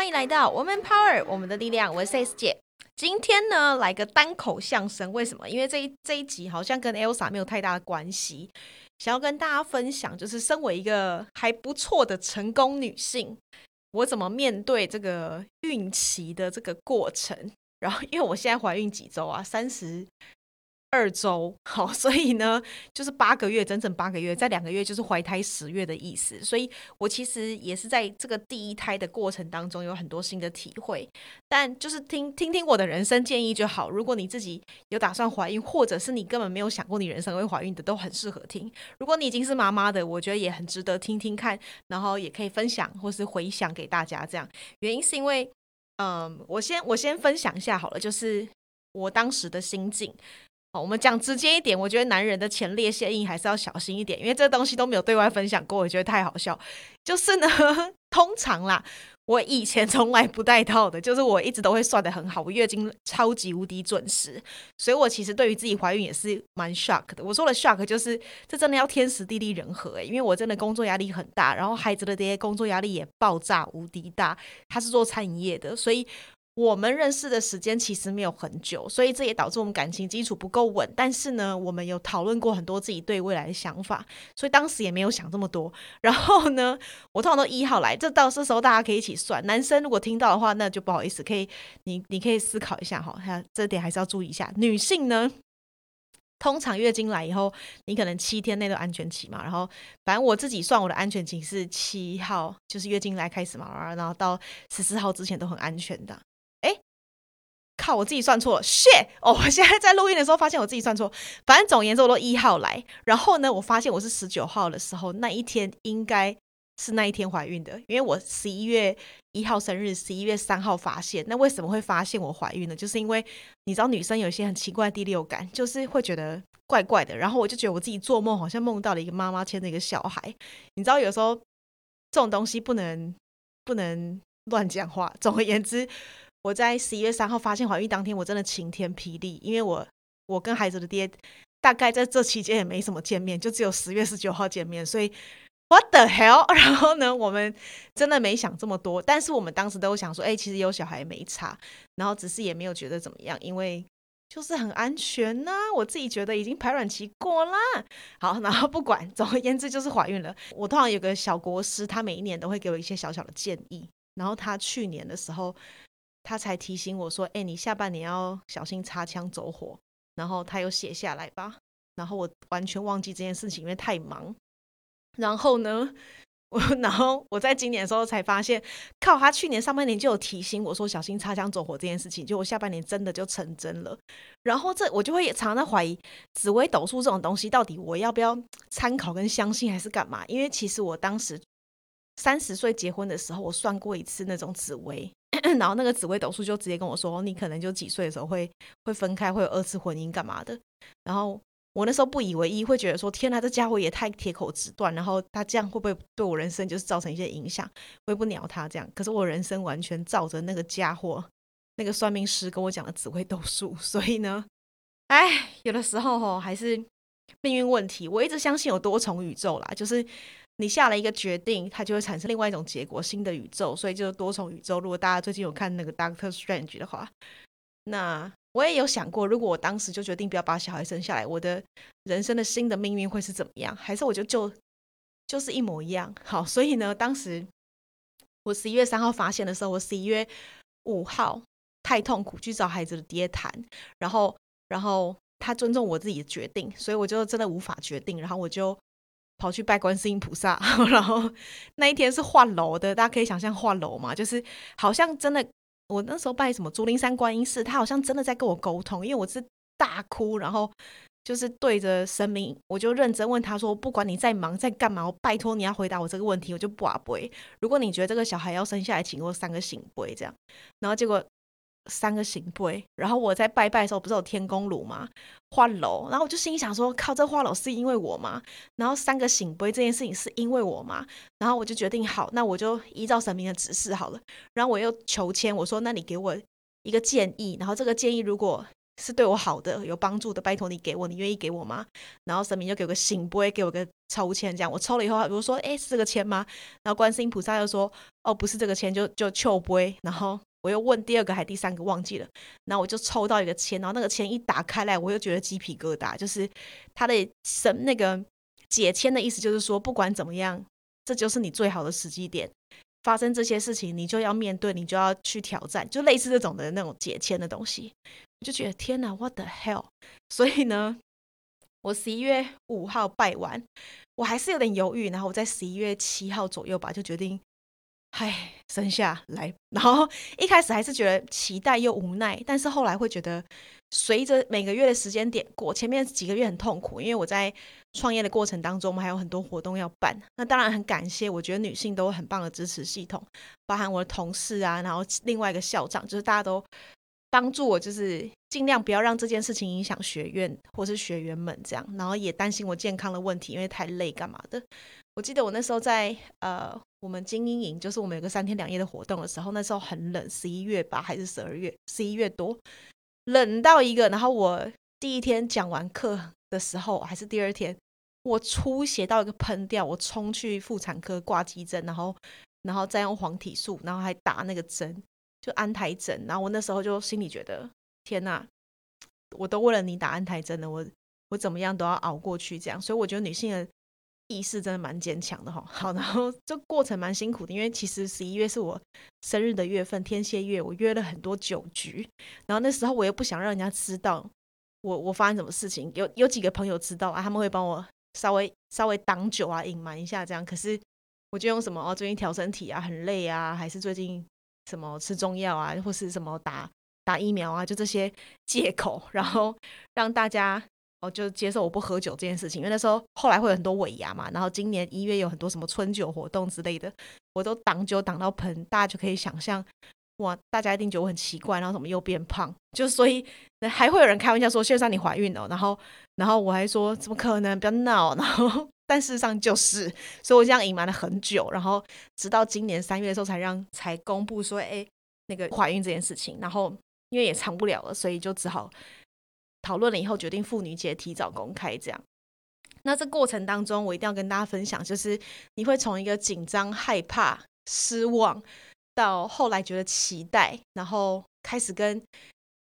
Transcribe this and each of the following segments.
欢迎来到 Woman Power，我们的力量，我是 S 姐。今天呢，来个单口相声。为什么？因为这一这一集好像跟 Elsa 没有太大的关系。想要跟大家分享，就是身为一个还不错的成功女性，我怎么面对这个孕期的这个过程。然后，因为我现在怀孕几周啊？三十。二周，好，所以呢，就是八个月，整整八个月，在两个月就是怀胎十月的意思。所以我其实也是在这个第一胎的过程当中有很多新的体会。但就是听听听我的人生建议就好。如果你自己有打算怀孕，或者是你根本没有想过你人生会怀孕的，都很适合听。如果你已经是妈妈的，我觉得也很值得听听看，然后也可以分享或是回想给大家。这样原因是因为，嗯，我先我先分享一下好了，就是我当时的心境。好，我们讲直接一点，我觉得男人的前列腺液还是要小心一点，因为这东西都没有对外分享过，我觉得太好笑。就是呢，通常啦，我以前从来不带套的，就是我一直都会算的很好，我月经超级无敌准时，所以我其实对于自己怀孕也是蛮 shock 的。我说的 shock 就是这真的要天时地利人和诶，因为我真的工作压力很大，然后孩子的爹工作压力也爆炸无敌大，他是做餐饮业的，所以。我们认识的时间其实没有很久，所以这也导致我们感情基础不够稳。但是呢，我们有讨论过很多自己对未来的想法，所以当时也没有想这么多。然后呢，我通常都一号来，这到这时候大家可以一起算。男生如果听到的话，那就不好意思，可以你你可以思考一下哈，这点还是要注意一下。女性呢，通常月经来以后，你可能七天内都安全期嘛。然后反正我自己算我的安全期是七号，就是月经来开始嘛，然后到十四号之前都很安全的。靠！我自己算错了，shit！哦，我现在在录音的时候发现我自己算错。反正总而言之，我都一号来。然后呢，我发现我是十九号的时候，那一天应该是那一天怀孕的，因为我十一月一号生日，十一月三号发现。那为什么会发现我怀孕呢？就是因为你知道，女生有一些很奇怪的第六感，就是会觉得怪怪的。然后我就觉得我自己做梦好像梦到了一个妈妈牵着一个小孩。你知道，有时候这种东西不能不能乱讲话。总而言之。我在十一月三号发现怀孕当天，我真的晴天霹雳，因为我我跟孩子的爹大概在这期间也没什么见面，就只有十月十九号见面，所以 What the hell？然后呢，我们真的没想这么多，但是我们当时都想说，哎，其实有小孩没差，然后只是也没有觉得怎么样，因为就是很安全呐。我自己觉得已经排卵期过啦。好，然后不管，总而言之就是怀孕了。我通常有个小国师，他每一年都会给我一些小小的建议，然后他去年的时候。他才提醒我说：“哎，你下半年要小心擦枪走火。”然后他有写下来吧。然后我完全忘记这件事情，因为太忙。然后呢，我然后我在今年的时候才发现，靠，他去年上半年就有提醒我说小心擦枪走火这件事情，就我下半年真的就成真了。然后这我就会常常在怀疑紫微斗数这种东西到底我要不要参考跟相信还是干嘛？因为其实我当时三十岁结婚的时候，我算过一次那种紫微。然后那个紫微斗数就直接跟我说，你可能就几岁的时候会会分开，会有二次婚姻干嘛的。然后我那时候不以为意，会觉得说，天哪，这家伙也太铁口直断。然后他这样会不会对我人生就是造成一些影响？我也不鸟他这样。可是我人生完全照着那个家伙，那个算命师跟我讲的紫微斗数。所以呢，哎，有的时候吼还是命运问题。我一直相信有多重宇宙啦，就是。你下了一个决定，它就会产生另外一种结果，新的宇宙，所以就是多重宇宙。如果大家最近有看那个 Doctor Strange 的话，那我也有想过，如果我当时就决定不要把小孩生下来，我的人生的新的命运会是怎么样？还是我就就就是一模一样？好，所以呢，当时我十一月三号发现的时候，我十一月五号太痛苦去找孩子的爹谈，然后然后他尊重我自己的决定，所以我就真的无法决定，然后我就。跑去拜观世音菩萨，然后那一天是换楼的，大家可以想象换楼嘛，就是好像真的，我那时候拜什么竹林山观音寺，他好像真的在跟我沟通，因为我是大哭，然后就是对着神明，我就认真问他说，不管你在忙在干嘛，我拜托你要回答我这个问题，我就不啊不如果你觉得这个小孩要生下来，请给我三个醒不这样，然后结果。三个行杯，然后我在拜拜的时候不是有天公炉吗？换楼，然后我就心想说：靠，这花楼是因为我吗？然后三个醒杯这件事情是因为我吗？然后我就决定好，那我就依照神明的指示好了。然后我又求签，我说：那你给我一个建议，然后这个建议如果是对我好的、有帮助的，拜托你给我，你愿意给我吗？然后神明就给我个醒不会给我个抽签，这样我抽了以后，比如说，哎，是这个签吗？然后观世音菩萨又说，哦，不是这个签，就就求不会。然后我又问第二个还第三个忘记了，然后我就抽到一个签，然后那个签一打开来，我又觉得鸡皮疙瘩，就是他的神那个解签的意思，就是说不管怎么样，这就是你最好的时机点。发生这些事情，你就要面对，你就要去挑战，就类似这种的那种解签的东西，我就觉得天哪，what the hell！所以呢，我十一月五号拜完，我还是有点犹豫，然后我在十一月七号左右吧，就决定。唉，生下来，然后一开始还是觉得期待又无奈，但是后来会觉得，随着每个月的时间点过，前面几个月很痛苦，因为我在创业的过程当中，我们还有很多活动要办。那当然很感谢，我觉得女性都很棒的支持系统，包含我的同事啊，然后另外一个校长，就是大家都帮助我，就是尽量不要让这件事情影响学院或是学员们这样，然后也担心我健康的问题，因为太累干嘛的。我记得我那时候在呃，我们精英营，就是我们有个三天两夜的活动的时候，那时候很冷，十一月吧还是十二月？十一月多，冷到一个。然后我第一天讲完课的时候，还是第二天，我出血到一个喷掉，我冲去妇产科挂急诊，然后然后再用黄体素，然后还打那个针，就安胎针。然后我那时候就心里觉得，天哪，我都为了你打安胎针了，我我怎么样都要熬过去这样。所以我觉得女性的。意识真的蛮坚强的哈，好，然后这过程蛮辛苦的，因为其实十一月是我生日的月份，天蝎月，我约了很多酒局，然后那时候我又不想让人家知道我我发生什么事情，有有几个朋友知道啊，他们会帮我稍微稍微挡酒啊，隐瞒一下这样，可是我就用什么哦，最近调身体啊，很累啊，还是最近什么吃中药啊，或是什么打打疫苗啊，就这些借口，然后让大家。哦，就接受我不喝酒这件事情，因为那时候后来会有很多尾牙嘛，然后今年一月有很多什么春酒活动之类的，我都挡酒挡到喷，大家就可以想象，哇，大家一定觉得我很奇怪，然后怎么又变胖？就所以还会有人开玩笑说，线上你怀孕了，然后然后我还说怎么可能，不要闹，然后但事实上就是，所以我这样隐瞒了很久，然后直到今年三月的时候才让才公布说，哎，那个怀孕这件事情，然后因为也藏不了了，所以就只好。讨论了以后，决定妇女节提早公开。这样，那这过程当中，我一定要跟大家分享，就是你会从一个紧张、害怕、失望，到后来觉得期待，然后开始跟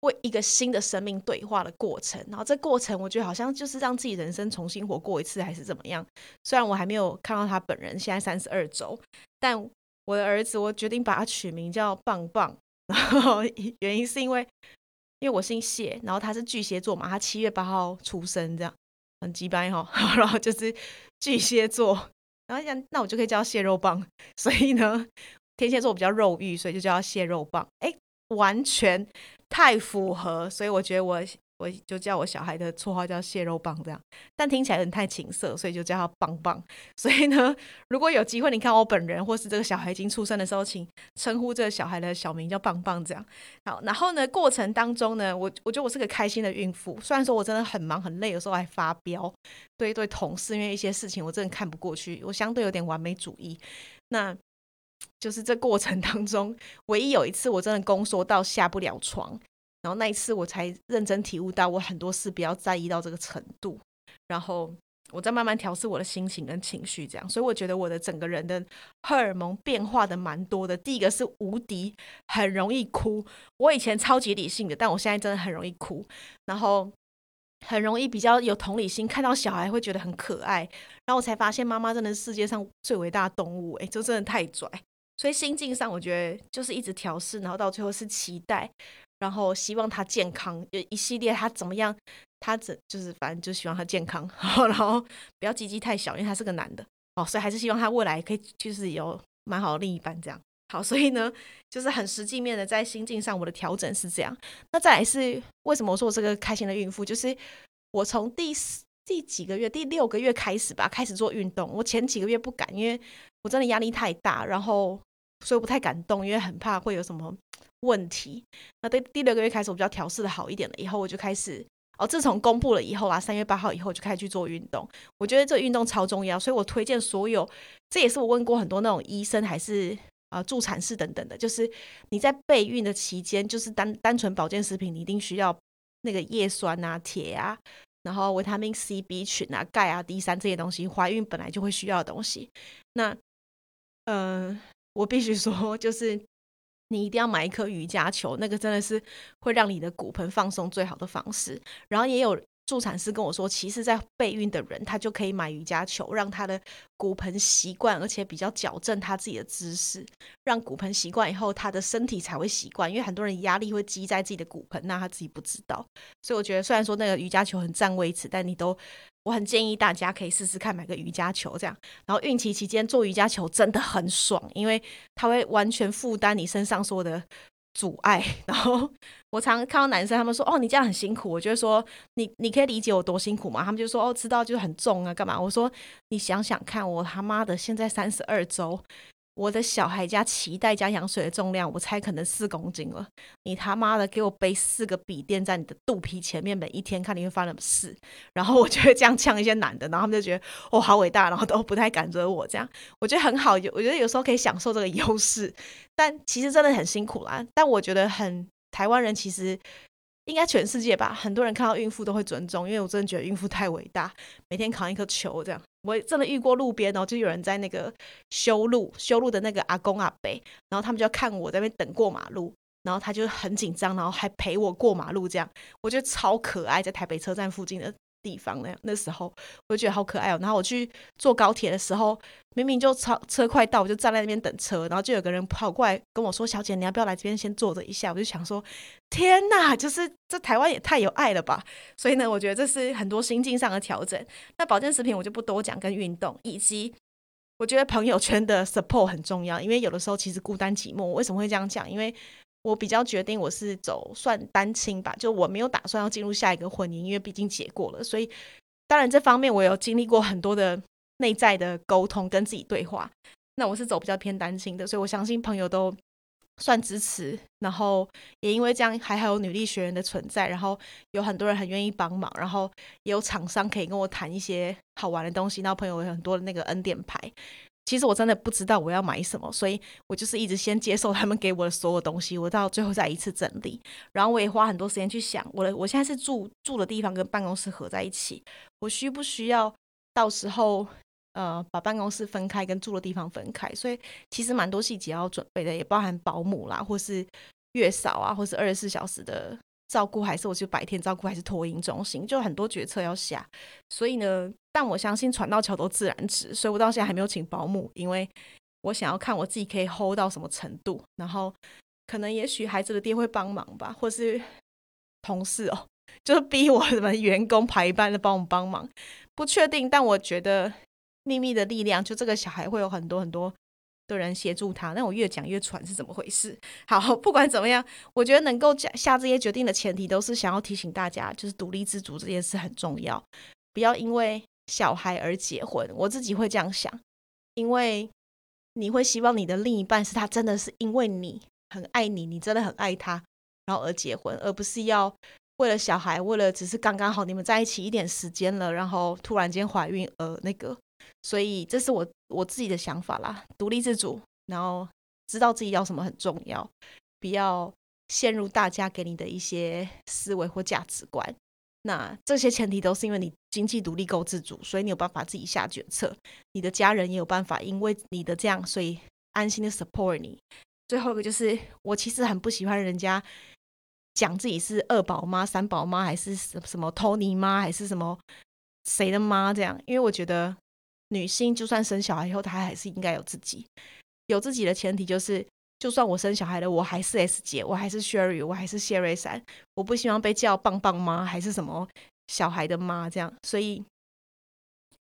为一个新的生命对话的过程。然后这过程，我觉得好像就是让自己人生重新活过一次，还是怎么样？虽然我还没有看到他本人，现在三十二周，但我的儿子，我决定把他取名叫棒棒。然后原因是因为。因为我姓谢，然后他是巨蟹座嘛，他七月八号出生，这样很鸡掰哈，然后就是巨蟹座，然后讲那我就可以叫蟹肉棒，所以呢，天蝎座比较肉欲，所以就叫蟹肉棒，哎，完全太符合，所以我觉得我。我就叫我小孩的绰号叫蟹肉棒这样，但听起来有点太情色，所以就叫他棒棒。所以呢，如果有机会你看我本人或是这个小孩已经出生的时候，请称呼这个小孩的小名叫棒棒这样。好，然后呢，过程当中呢，我我觉得我是个开心的孕妇。虽然说我真的很忙很累，有时候还发飙，对一对同事因为一些事情我真的看不过去，我相对有点完美主义。那就是这过程当中，唯一有一次我真的宫缩到下不了床。然后那一次我才认真体悟到，我很多事不要在意到这个程度。然后我在慢慢调试我的心情跟情绪，这样。所以我觉得我的整个人的荷尔蒙变化的蛮多的。第一个是无敌，很容易哭。我以前超级理性的，但我现在真的很容易哭。然后很容易比较有同理心，看到小孩会觉得很可爱。然后我才发现，妈妈真的是世界上最伟大的动物。哎，就真的太拽。所以心境上，我觉得就是一直调试，然后到最后是期待。然后希望他健康，就一系列他怎么样，他怎就是反正就希望他健康，然后不要鸡鸡太小，因为他是个男的哦，所以还是希望他未来可以就是有蛮好的另一半这样。好，所以呢，就是很实际面的在心境上我的调整是这样。那再来是为什么我说我是个开心的孕妇？就是我从第四第几个月，第六个月开始吧，开始做运动。我前几个月不敢，因为我真的压力太大，然后所以不太敢动，因为很怕会有什么。问题，那第第六个月开始，我比较调试的好一点了。以后我就开始哦，自从公布了以后啊，三月八号以后就开始去做运动。我觉得这运动超重要，所以我推荐所有。这也是我问过很多那种医生还是啊助产士等等的，就是你在备孕的期间，就是单单纯保健食品，你一定需要那个叶酸啊、铁啊，然后维他命 C、B 群啊、钙啊、D 三这些东西，怀孕本来就会需要的东西。那，嗯，我必须说，就是你一定要买一颗瑜伽球，那个真的是会让你的骨盆放松最好的方式。然后也有。助产师跟我说，其实，在备孕的人，他就可以买瑜伽球，让他的骨盆习惯，而且比较矫正他自己的姿势，让骨盆习惯以后，他的身体才会习惯。因为很多人压力会积在自己的骨盆，那他自己不知道。所以我觉得，虽然说那个瑜伽球很占位置，但你都，我很建议大家可以试试看买个瑜伽球这样。然后孕期期间做瑜伽球真的很爽，因为它会完全负担你身上所有的。阻碍，然后我常看到男生，他们说：“哦，你这样很辛苦。”我就会说：“你你可以理解我多辛苦吗？”他们就说：“哦，知道，就很重啊，干嘛？”我说：“你想想看，我他妈的现在三十二周。”我的小孩加脐带加羊水的重量，我猜可能四公斤了。你他妈的给我背四个笔垫在你的肚皮前面，每一天看你会发生什么事。然后我就会这样呛一些男的，然后他们就觉得哦好伟大，然后都不太敢惹我。这样我觉得很好，我觉得有时候可以享受这个优势，但其实真的很辛苦啦。但我觉得很台湾人其实。应该全世界吧，很多人看到孕妇都会尊重，因为我真的觉得孕妇太伟大，每天扛一颗球这样。我真的遇过路边然后，就有人在那个修路修路的那个阿公阿伯，然后他们就要看我在那边等过马路，然后他就很紧张，然后还陪我过马路这样，我觉得超可爱，在台北车站附近的。地方那样那时候我就觉得好可爱哦。然后我去坐高铁的时候，明明就超车快到，我就站在那边等车，然后就有个人跑过来跟我说：“小姐，你要不要来这边先坐着一下？”我就想说：“天哪，就是这台湾也太有爱了吧！”所以呢，我觉得这是很多心境上的调整。那保健食品我就不多讲，跟运动以及我觉得朋友圈的 support 很重要，因为有的时候其实孤单寂寞。我为什么会这样讲？因为我比较决定我是走算单亲吧，就我没有打算要进入下一个婚姻，因为毕竟结过了，所以当然这方面我有经历过很多的内在的沟通跟自己对话。那我是走比较偏单亲的，所以我相信朋友都算支持，然后也因为这样还还有女力学员的存在，然后有很多人很愿意帮忙，然后也有厂商可以跟我谈一些好玩的东西，然后朋友有很多的那个恩典牌。其实我真的不知道我要买什么，所以我就是一直先接受他们给我的所有东西，我到最后再一次整理。然后我也花很多时间去想，我的我现在是住住的地方跟办公室合在一起，我需不需要到时候呃把办公室分开跟住的地方分开？所以其实蛮多细节要准备的，也包含保姆啦，或是月嫂啊，或是二十四小时的。照顾还是我去白天照顾还是托婴中心，就很多决策要下，所以呢，但我相信船到桥头自然直，所以我到现在还没有请保姆，因为我想要看我自己可以 hold 到什么程度，然后可能也许孩子的爹会帮忙吧，或是同事哦，就是逼我什么员工排班的帮我们帮忙，不确定，但我觉得秘密的力量，就这个小孩会有很多很多。的人协助他，那我越讲越喘是怎么回事？好，不管怎么样，我觉得能够下下这些决定的前提，都是想要提醒大家，就是独立自主这件事很重要，不要因为小孩而结婚。我自己会这样想，因为你会希望你的另一半是他真的是因为你很爱你，你真的很爱他，然后而结婚，而不是要为了小孩，为了只是刚刚好你们在一起一点时间了，然后突然间怀孕而那个。所以这是我我自己的想法啦，独立自主，然后知道自己要什么很重要，不要陷入大家给你的一些思维或价值观。那这些前提都是因为你经济独立够自主，所以你有办法自己下决策，你的家人也有办法因为你的这样，所以安心的 support 你。最后一个就是，我其实很不喜欢人家讲自己是二宝妈、三宝妈，还是什什么托尼妈，还是什么谁的妈这样，因为我觉得。女性就算生小孩以后，她还是应该有自己，有自己的前提就是，就算我生小孩了，我还是 S 姐，我还是 Sherry，我还是谢瑞珊，我不希望被叫棒棒妈还是什么小孩的妈这样。所以，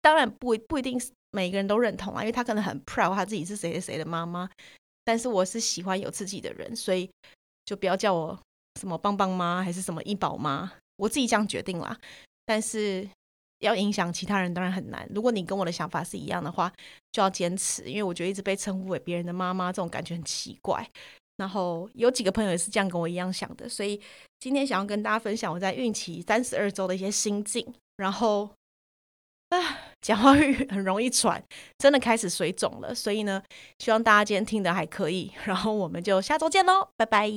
当然不不一定每个人都认同啊，因为他可能很 proud 他自己是谁谁谁的妈妈，但是我是喜欢有自己的人，所以就不要叫我什么棒棒妈还是什么医宝妈，我自己这样决定啦。但是。要影响其他人当然很难。如果你跟我的想法是一样的话，就要坚持。因为我觉得一直被称呼为别人的妈妈，这种感觉很奇怪。然后有几个朋友也是这样跟我一样想的，所以今天想要跟大家分享我在孕期三十二周的一些心境。然后，讲话语 很容易喘，真的开始水肿了。所以呢，希望大家今天听的还可以，然后我们就下周见喽，拜拜。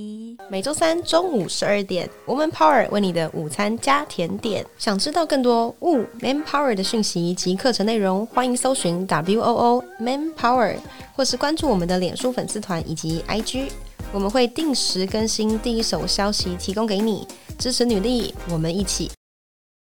每周三中午十二点，Woman Power 为你的午餐加甜点。想知道更多 Wo Man Power 的讯息及课程内容，欢迎搜寻 W O O Man Power，或是关注我们的脸书粉丝团以及 IG，我们会定时更新第一手消息，提供给你支持女力，我们一起